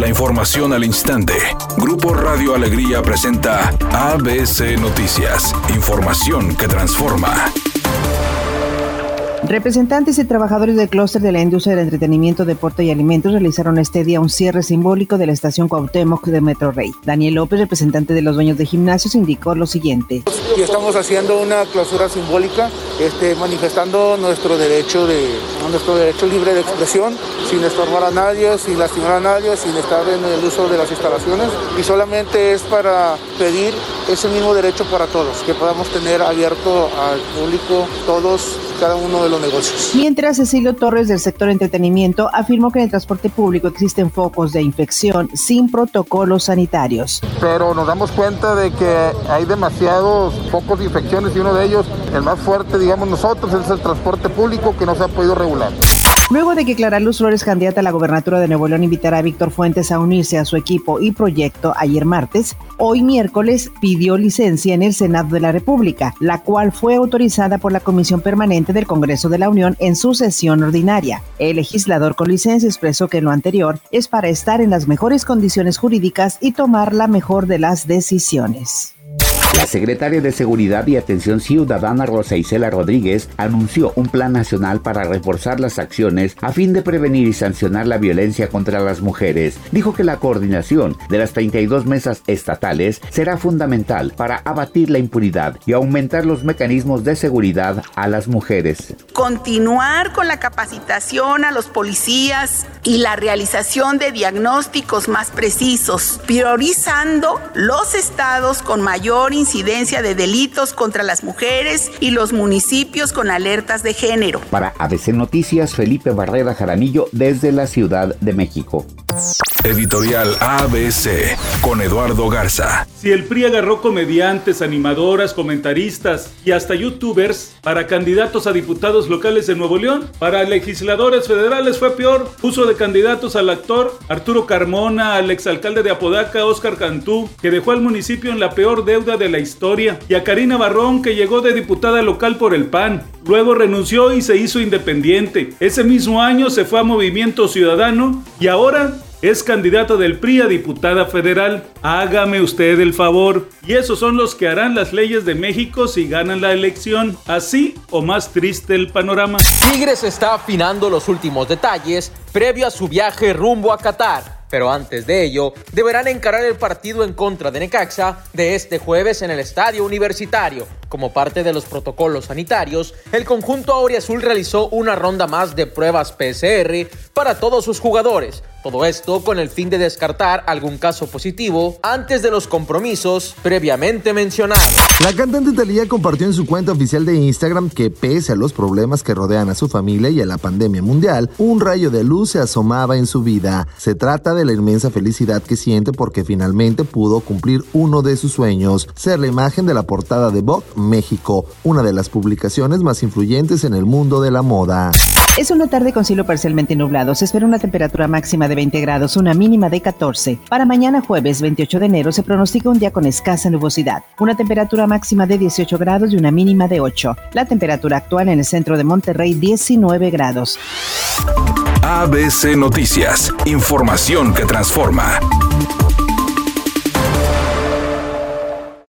La información al instante. Grupo Radio Alegría presenta ABC Noticias. Información que transforma. Representantes y trabajadores del clúster de la industria del entretenimiento, deporte y alimentos realizaron este día un cierre simbólico de la estación Cuauhtémoc de Metro Rey. Daniel López, representante de los dueños de gimnasios, indicó lo siguiente. Y estamos haciendo una clausura simbólica, este, manifestando nuestro derecho de nuestro derecho libre de expresión, sin estorbar a nadie, sin lastimar a nadie, sin estar en el uso de las instalaciones. Y solamente es para pedir ese mismo derecho para todos, que podamos tener abierto al público todos cada uno de los negocios. Mientras Cecilio Torres del sector entretenimiento afirmó que en el transporte público existen focos de infección sin protocolos sanitarios. Pero nos damos cuenta de que hay demasiados focos de infecciones y uno de ellos, el más fuerte, digamos nosotros, es el transporte público que no se ha podido regular. Luego de que Clara Luz Flores, candidata a la gobernatura de Nuevo León, invitara a Víctor Fuentes a unirse a su equipo y proyecto ayer martes, hoy miércoles pidió licencia en el Senado de la República, la cual fue autorizada por la Comisión Permanente del Congreso de la Unión en su sesión ordinaria. El legislador con licencia expresó que lo anterior es para estar en las mejores condiciones jurídicas y tomar la mejor de las decisiones. La secretaria de Seguridad y Atención Ciudadana Rosa Isela Rodríguez anunció un plan nacional para reforzar las acciones a fin de prevenir y sancionar la violencia contra las mujeres. Dijo que la coordinación de las 32 mesas estatales será fundamental para abatir la impunidad y aumentar los mecanismos de seguridad a las mujeres. Continuar con la capacitación a los policías y la realización de diagnósticos más precisos, priorizando los estados con mayor incidencia de delitos contra las mujeres y los municipios con alertas de género. Para ABC Noticias, Felipe Barrera Jaramillo desde la Ciudad de México. Editorial ABC con Eduardo Garza. Si el PRI agarró comediantes, animadoras, comentaristas y hasta youtubers para candidatos a diputados locales de Nuevo León, para legisladores federales fue peor. Puso de candidatos al actor Arturo Carmona, al exalcalde de Apodaca, Oscar Cantú, que dejó al municipio en la peor deuda de la historia, y a Karina Barrón, que llegó de diputada local por el PAN. Luego renunció y se hizo independiente. Ese mismo año se fue a Movimiento Ciudadano y ahora es candidata del PRI a diputada federal. Hágame usted el favor. Y esos son los que harán las leyes de México si ganan la elección. Así o más triste el panorama. Tigres está afinando los últimos detalles previo a su viaje rumbo a Qatar. Pero antes de ello, deberán encarar el partido en contra de Necaxa de este jueves en el Estadio Universitario. Como parte de los protocolos sanitarios, el conjunto Auriazul realizó una ronda más de pruebas PCR para todos sus jugadores. Todo esto con el fin de descartar algún caso positivo antes de los compromisos previamente mencionados. La cantante Talía compartió en su cuenta oficial de Instagram que pese a los problemas que rodean a su familia y a la pandemia mundial, un rayo de luz se asomaba en su vida. Se trata de la inmensa felicidad que siente porque finalmente pudo cumplir uno de sus sueños, ser la imagen de la portada de Vogue México, una de las publicaciones más influyentes en el mundo de la moda. Es una tarde con cielo parcialmente nublado. Se espera una temperatura máxima de 20 grados, una mínima de 14. Para mañana jueves 28 de enero se pronostica un día con escasa nubosidad. Una temperatura máxima de 18 grados y una mínima de 8. La temperatura actual en el centro de Monterrey 19 grados. ABC Noticias. Información que transforma.